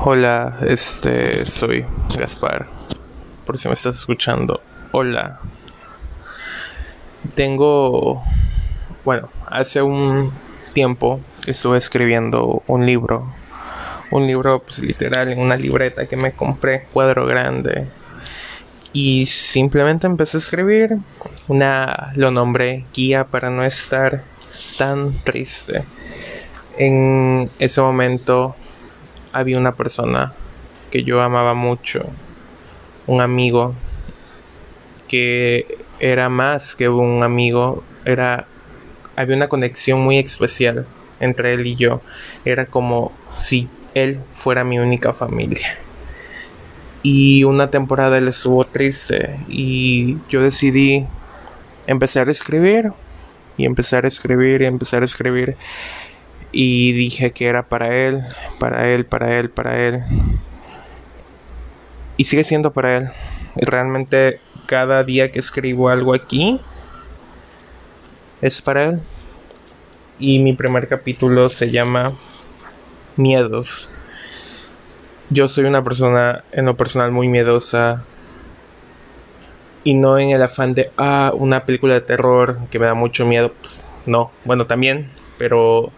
Hola, este soy Gaspar. Por si me estás escuchando. Hola. Tengo bueno, hace un tiempo estuve escribiendo un libro. Un libro pues literal en una libreta que me compré, cuadro grande. Y simplemente empecé a escribir una lo nombré guía para no estar tan triste. En ese momento había una persona que yo amaba mucho, un amigo que era más que un amigo, era había una conexión muy especial entre él y yo. Era como si él fuera mi única familia. Y una temporada él estuvo triste y yo decidí empezar a escribir y empezar a escribir y empezar a escribir y dije que era para él, para él, para él, para él. Y sigue siendo para él. realmente cada día que escribo algo aquí es para él. Y mi primer capítulo se llama Miedos. Yo soy una persona en lo personal muy miedosa. Y no en el afán de, ah, una película de terror que me da mucho miedo. Pues, no, bueno, también, pero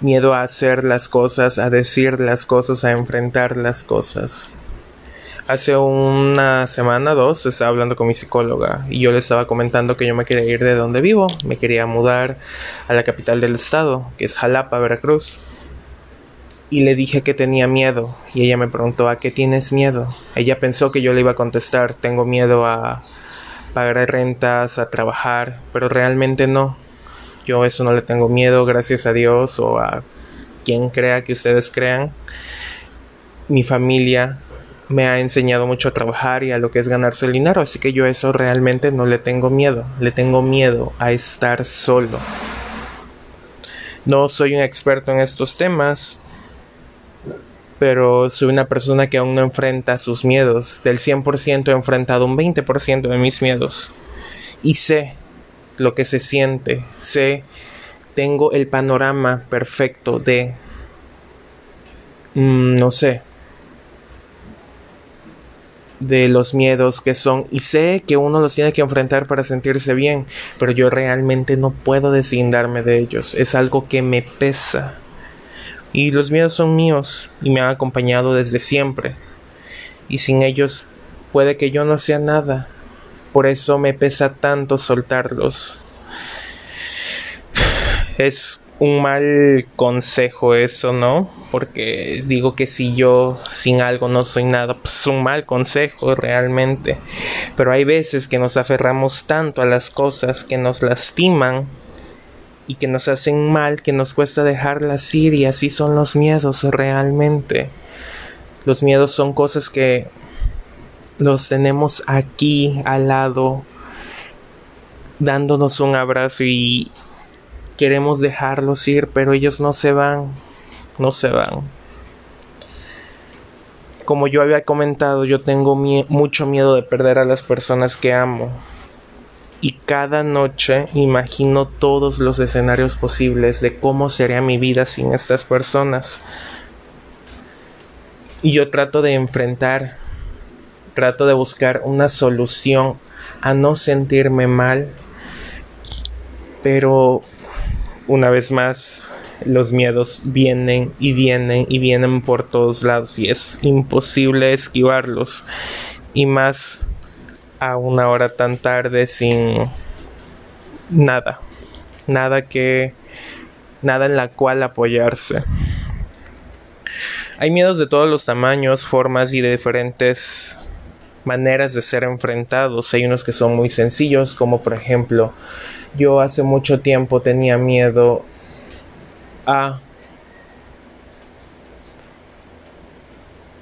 miedo a hacer las cosas, a decir las cosas, a enfrentar las cosas. Hace una semana, dos, estaba hablando con mi psicóloga y yo le estaba comentando que yo me quería ir de donde vivo, me quería mudar a la capital del estado, que es Jalapa, Veracruz. Y le dije que tenía miedo y ella me preguntó ¿a qué tienes miedo? Ella pensó que yo le iba a contestar tengo miedo a pagar rentas, a trabajar, pero realmente no. Yo eso no le tengo miedo, gracias a Dios o a quien crea que ustedes crean. Mi familia me ha enseñado mucho a trabajar y a lo que es ganarse el dinero, así que yo eso realmente no le tengo miedo, le tengo miedo a estar solo. No soy un experto en estos temas, pero soy una persona que aún no enfrenta sus miedos. Del 100% he enfrentado un 20% de mis miedos. Y sé lo que se siente, sé, tengo el panorama perfecto de, mm, no sé, de los miedos que son y sé que uno los tiene que enfrentar para sentirse bien, pero yo realmente no puedo deslindarme de ellos, es algo que me pesa. Y los miedos son míos y me han acompañado desde siempre. Y sin ellos puede que yo no sea nada. Por eso me pesa tanto soltarlos. Es un mal consejo eso, ¿no? Porque digo que si yo sin algo no soy nada, pues un mal consejo realmente. Pero hay veces que nos aferramos tanto a las cosas que nos lastiman y que nos hacen mal que nos cuesta dejarlas ir y así son los miedos realmente. Los miedos son cosas que los tenemos aquí al lado, dándonos un abrazo y queremos dejarlos ir, pero ellos no se van, no se van. Como yo había comentado, yo tengo mucho miedo de perder a las personas que amo. Y cada noche imagino todos los escenarios posibles de cómo sería mi vida sin estas personas. Y yo trato de enfrentar trato de buscar una solución a no sentirme mal, pero una vez más los miedos vienen y vienen y vienen por todos lados y es imposible esquivarlos y más a una hora tan tarde sin nada, nada que nada en la cual apoyarse. Hay miedos de todos los tamaños, formas y de diferentes maneras de ser enfrentados. Hay unos que son muy sencillos, como por ejemplo, yo hace mucho tiempo tenía miedo a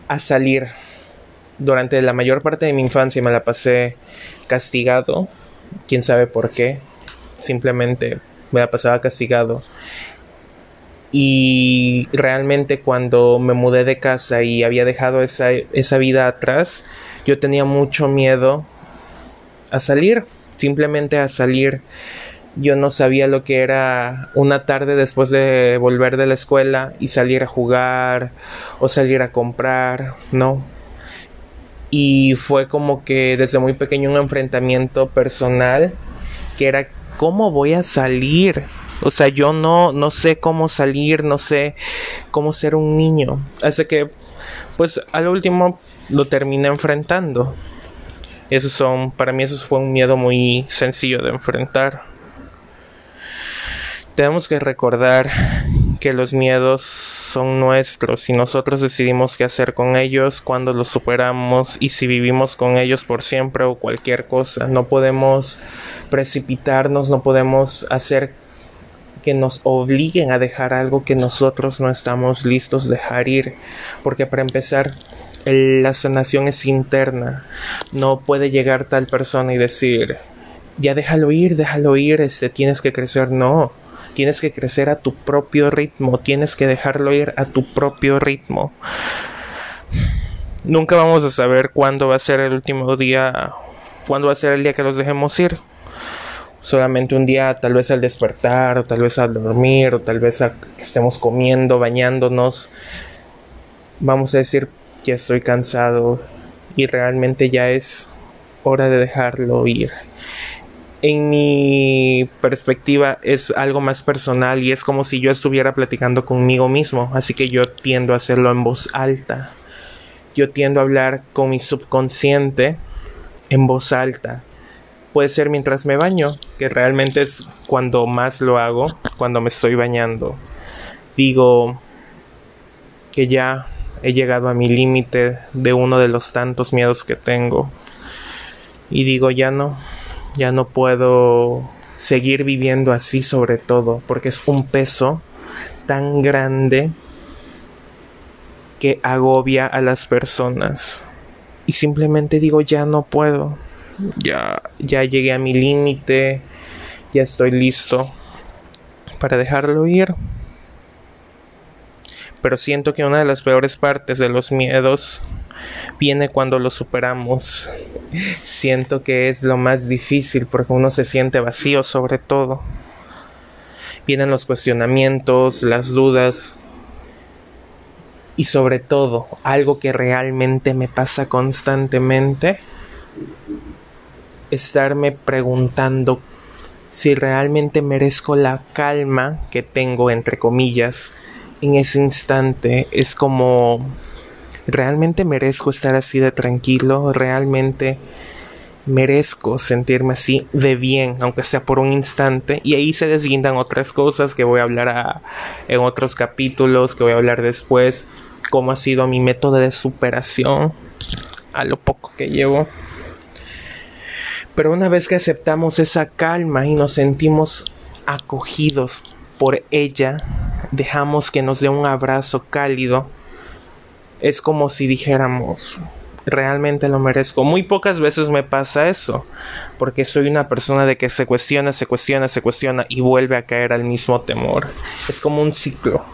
a salir. Durante la mayor parte de mi infancia me la pasé castigado, quién sabe por qué, simplemente me la pasaba castigado. Y realmente cuando me mudé de casa y había dejado esa, esa vida atrás, yo tenía mucho miedo a salir, simplemente a salir Yo no sabía lo que era una tarde después de volver de la escuela y salir a jugar o salir a comprar, no. Y fue como que desde muy pequeño un enfrentamiento personal que era cómo voy a salir. O sea, yo no, no sé cómo salir, no sé cómo ser un niño. Así que, pues al último lo terminé enfrentando. Esos son, para mí eso fue un miedo muy sencillo de enfrentar. Tenemos que recordar que los miedos son nuestros y nosotros decidimos qué hacer con ellos, cuando los superamos y si vivimos con ellos por siempre o cualquier cosa. No podemos precipitarnos, no podemos hacer que nos obliguen a dejar algo que nosotros no estamos listos dejar ir. Porque para empezar, la sanación es interna. No puede llegar tal persona y decir, ya déjalo ir, déjalo ir, este, tienes que crecer. No Tienes que crecer a tu propio ritmo, tienes que dejarlo ir a tu propio ritmo. Nunca vamos a saber cuándo va a ser el último día, cuándo va a ser el día que los dejemos ir. Solamente un día, tal vez al despertar, o tal vez al dormir, o tal vez a que estemos comiendo, bañándonos. Vamos a decir que estoy cansado y realmente ya es hora de dejarlo ir en mi perspectiva es algo más personal y es como si yo estuviera platicando conmigo mismo, así que yo tiendo a hacerlo en voz alta. Yo tiendo a hablar con mi subconsciente en voz alta. Puede ser mientras me baño, que realmente es cuando más lo hago, cuando me estoy bañando. Digo que ya he llegado a mi límite de uno de los tantos miedos que tengo. Y digo, ya no, ya no puedo seguir viviendo así sobre todo, porque es un peso tan grande que agobia a las personas. Y simplemente digo, ya no puedo. Ya ya llegué a mi límite, ya estoy listo para dejarlo ir. Pero siento que una de las peores partes de los miedos viene cuando lo superamos. Siento que es lo más difícil porque uno se siente vacío sobre todo. Vienen los cuestionamientos, las dudas y sobre todo algo que realmente me pasa constantemente, estarme preguntando si realmente merezco la calma que tengo entre comillas en ese instante. Es como ¿Realmente merezco estar así de tranquilo? ¿Realmente merezco sentirme así de bien, aunque sea por un instante? Y ahí se desguindan otras cosas que voy a hablar en otros capítulos, que voy a hablar después, cómo ha sido mi método de superación a lo poco que llevo. Pero una vez que aceptamos esa calma y nos sentimos acogidos por ella, dejamos que nos dé un abrazo cálido es como si dijéramos, realmente lo merezco. Muy pocas veces me pasa eso, porque soy una persona de que se cuestiona, se cuestiona, se cuestiona y vuelve a caer al mismo temor. Es como un ciclo.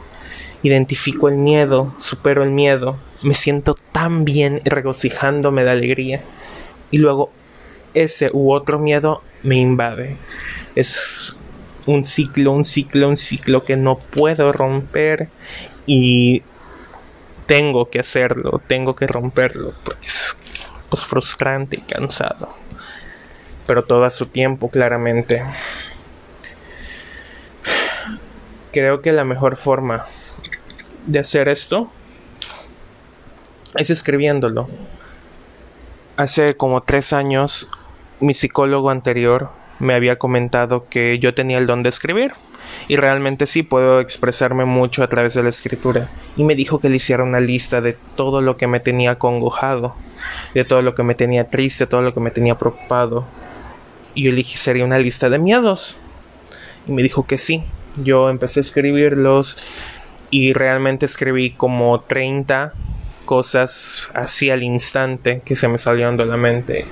Identifico el miedo, supero el miedo, me siento tan bien regocijándome de alegría y luego ese u otro miedo me invade. Es un ciclo, un ciclo, un ciclo que no puedo romper y tengo que hacerlo, tengo que romperlo, porque es pues, frustrante y cansado. Pero todo a su tiempo, claramente. Creo que la mejor forma de hacer esto es escribiéndolo. Hace como tres años, mi psicólogo anterior me había comentado que yo tenía el don de escribir y realmente sí puedo expresarme mucho a través de la escritura. Y me dijo que le hiciera una lista de todo lo que me tenía congojado, de todo lo que me tenía triste, todo lo que me tenía preocupado. Y yo le dije, sería una lista de miedos. Y me dijo que sí. Yo empecé a escribirlos y realmente escribí como 30 cosas así al instante que se me salieron de la mente.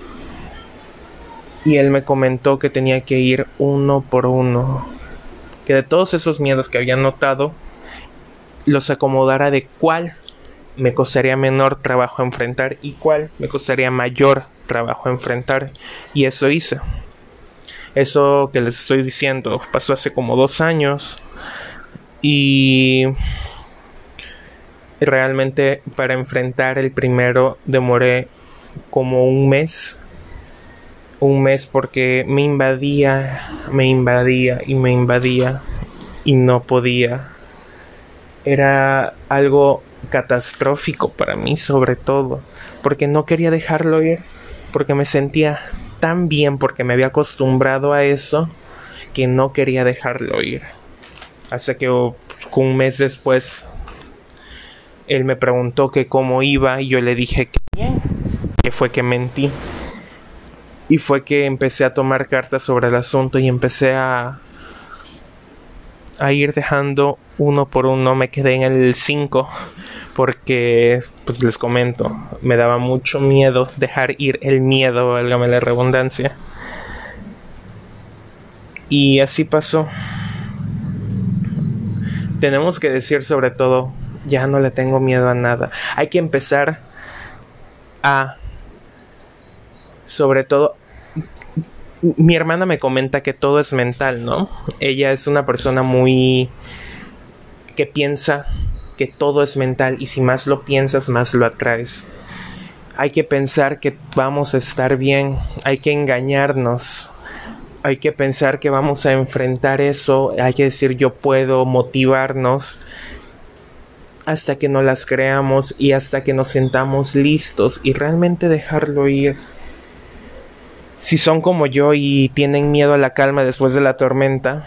Y él me comentó que tenía que ir uno por uno que de todos esos miedos que había notado, los acomodara de cuál me costaría menor trabajo enfrentar y cuál me costaría mayor trabajo enfrentar. Y eso hice. Eso que les estoy diciendo pasó hace como dos años y realmente para enfrentar el primero demoré como un mes. Un mes porque me invadía, me invadía y me invadía y no podía. Era algo catastrófico para mí sobre todo, porque no quería dejarlo ir, porque me sentía tan bien, porque me había acostumbrado a eso, que no quería dejarlo ir. Hasta que un mes después él me preguntó que cómo iba y yo le dije que que fue que mentí. Y fue que empecé a tomar cartas sobre el asunto y empecé a a ir dejando uno por uno. Me quedé en el 5 porque, pues les comento, me daba mucho miedo dejar ir el miedo, válgame la redundancia. Y así pasó. Tenemos que decir sobre todo ya no le tengo miedo a nada. Hay que empezar a, sobre todo, mi hermana me comenta que todo es mental, ¿no? Ella es una persona muy que piensa que todo es mental y si más lo piensas, más lo atraes. Hay que pensar que vamos a estar bien, hay que engañarnos, hay que pensar que vamos a enfrentar eso, hay que decir yo puedo motivarnos hasta que no las creamos y hasta que nos sentamos listos y realmente dejarlo ir. Si son como yo y tienen miedo a la calma después de la tormenta,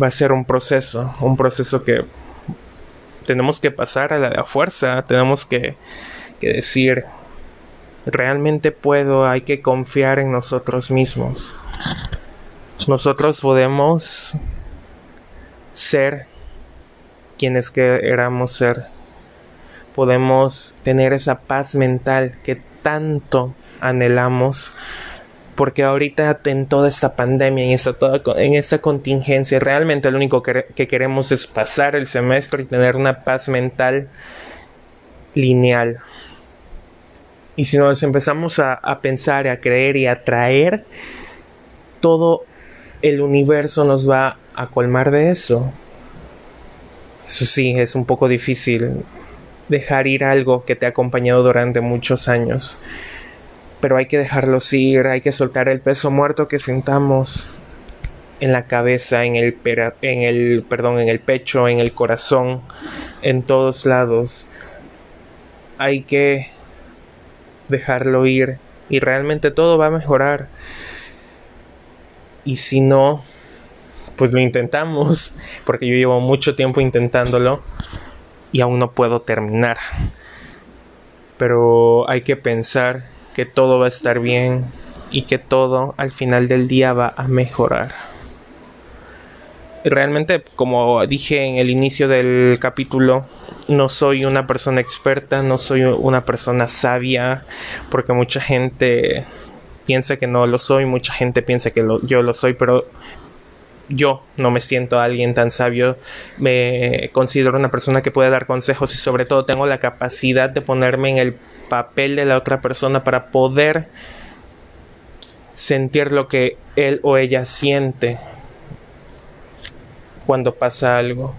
va a ser un proceso, un proceso que tenemos que pasar a la fuerza, tenemos que, que decir, realmente puedo, hay que confiar en nosotros mismos. Nosotros podemos ser quienes queramos ser. Podemos tener esa paz mental que tanto anhelamos porque ahorita en toda esta pandemia, en esta, toda, en esta contingencia, realmente lo único que, que, queremos es pasar el semestre y tener una paz mental lineal. Y si nos empezamos a, a pensar, a creer y a traer, todo el universo nos va a colmar de eso. Eso sí, es un poco difícil dejar ir algo que te ha acompañado durante muchos años. Pero hay que dejarlo ir, hay que soltar el peso muerto que sintamos en la cabeza, en el, en el, perdón, en el pecho, en el corazón, en todos lados. Hay que dejarlo ir y realmente todo va a mejorar. Y si no, pues lo intentamos, porque yo llevo mucho tiempo intentándolo y aún no puedo terminar. Pero hay que pensar que todo va a estar bien y que todo al final del día va a mejorar. Realmente, como dije en el inicio del capítulo, no soy una persona experta, no soy una persona sabia, porque mucha gente piensa que no lo soy, mucha gente piensa que yo lo soy, pero yo no me siento alguien tan sabio, me considero una persona que puede dar consejos y sobre todo tengo la capacidad de ponerme en el papel de la otra persona para poder sentir lo que él o ella siente cuando pasa algo.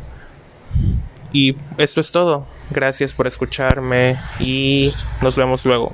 Y esto es todo. Gracias por escucharme y nos vemos luego.